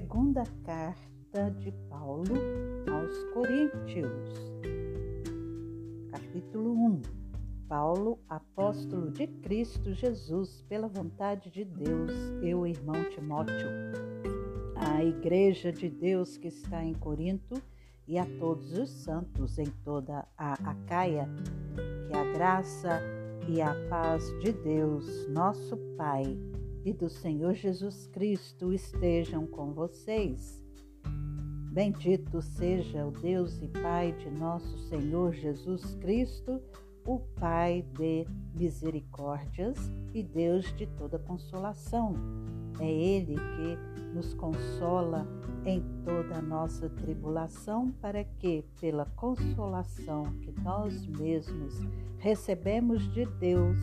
Segunda carta de Paulo aos Coríntios, capítulo 1. Paulo, apóstolo de Cristo Jesus, pela vontade de Deus, eu, irmão Timóteo, a igreja de Deus que está em Corinto e a todos os santos em toda a Acaia, que a graça e a paz de Deus, nosso Pai, e do Senhor Jesus Cristo estejam com vocês. Bendito seja o Deus e Pai de nosso Senhor Jesus Cristo, o Pai de misericórdias e Deus de toda consolação. É Ele que nos consola em toda a nossa tribulação, para que, pela consolação que nós mesmos recebemos de Deus,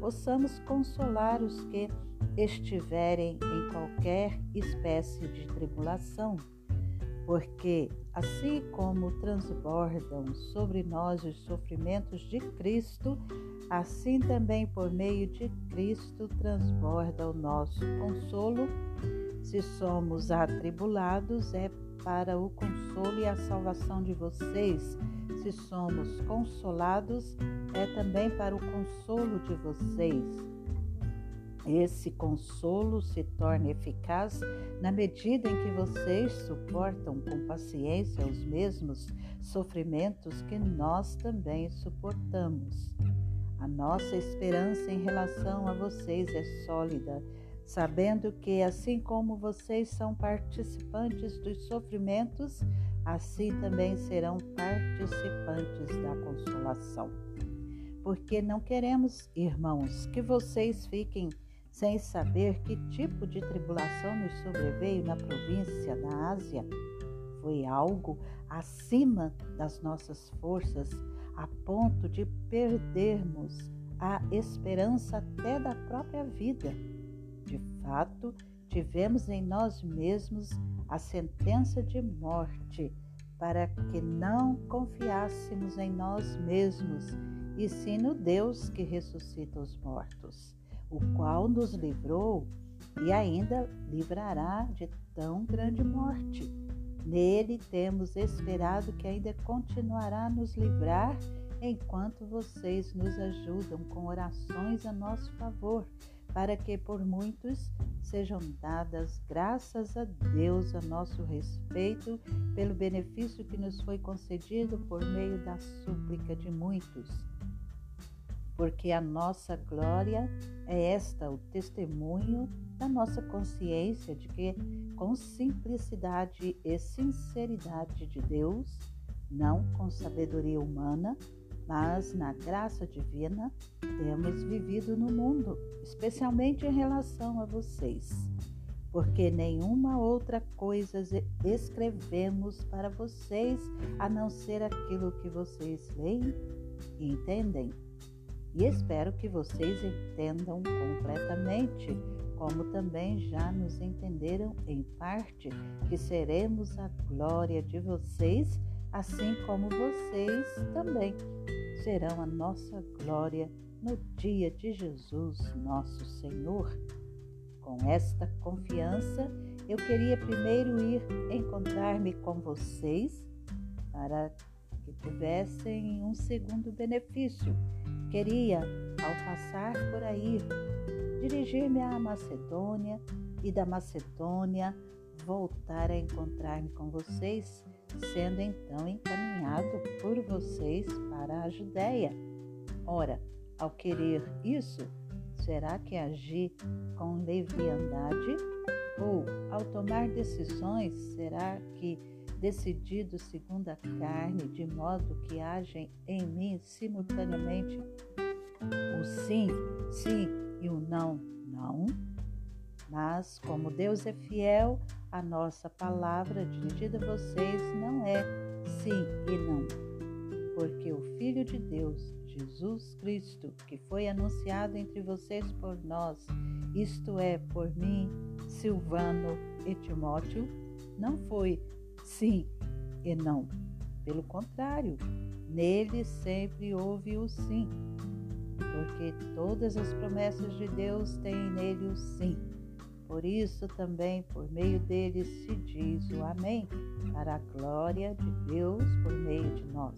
possamos consolar os que estiverem em qualquer espécie de tribulação, porque assim como transbordam sobre nós os sofrimentos de Cristo, assim também por meio de Cristo transborda o nosso consolo. Se somos atribulados, é para o consolo e a salvação de vocês. Se somos consolados, é também para o consolo de vocês esse consolo se torna eficaz na medida em que vocês suportam com paciência os mesmos sofrimentos que nós também suportamos. A nossa esperança em relação a vocês é sólida, sabendo que, assim como vocês são participantes dos sofrimentos, assim também serão participantes da consolação. Porque não queremos, irmãos, que vocês fiquem sem saber que tipo de tribulação nos sobreveio na província da Ásia. Foi algo acima das nossas forças, a ponto de perdermos a esperança até da própria vida. Fato, tivemos em nós mesmos a sentença de morte, para que não confiássemos em nós mesmos, e sim no Deus que ressuscita os mortos o qual nos livrou e ainda livrará de tão grande morte. Nele temos esperado que ainda continuará a nos livrar enquanto vocês nos ajudam com orações a nosso favor, para que por muitos sejam dadas graças a Deus a nosso respeito pelo benefício que nos foi concedido por meio da súplica de muitos. Porque a nossa glória é esta, o testemunho da nossa consciência de que, com simplicidade e sinceridade de Deus, não com sabedoria humana, mas na graça divina, temos vivido no mundo, especialmente em relação a vocês. Porque nenhuma outra coisa escrevemos para vocês a não ser aquilo que vocês leem e entendem e espero que vocês entendam completamente, como também já nos entenderam em parte, que seremos a glória de vocês, assim como vocês também serão a nossa glória no dia de Jesus, nosso Senhor. Com esta confiança, eu queria primeiro ir encontrar-me com vocês para que tivessem um segundo benefício Queria, ao passar por aí, dirigir-me à Macedônia e da Macedônia voltar a encontrar-me com vocês, sendo então encaminhado por vocês para a Judéia. Ora, ao querer isso, será que agi com leviandade? Ou, ao tomar decisões, será que decidido segundo a carne, de modo que agem em mim simultaneamente o sim, sim e o não, não. Mas, como Deus é fiel, a nossa palavra dirigida a vocês não é sim e não. Porque o Filho de Deus, Jesus Cristo, que foi anunciado entre vocês por nós, isto é, por mim, Silvano e Timóteo, não foi sim e não. Pelo contrário, nele sempre houve o sim, porque todas as promessas de Deus têm nele o sim. Por isso também por meio deles se diz o Amém, para a glória de Deus por meio de nós.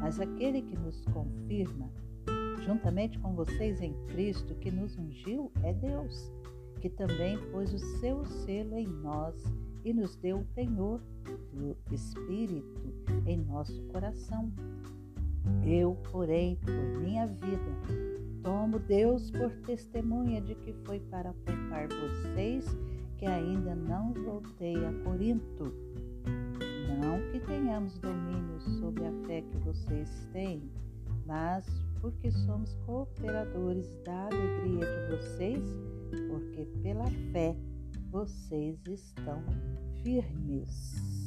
Mas aquele que nos confirma, juntamente com vocês em Cristo, que nos ungiu, é Deus, que também pôs o seu selo em nós e nos deu o penhor do Espírito em nosso coração. Eu, porém, por minha vida, Tomo Deus por testemunha de que foi para poupar vocês que ainda não voltei a Corinto. Não que tenhamos domínio sobre a fé que vocês têm, mas porque somos cooperadores da alegria de vocês, porque pela fé vocês estão firmes.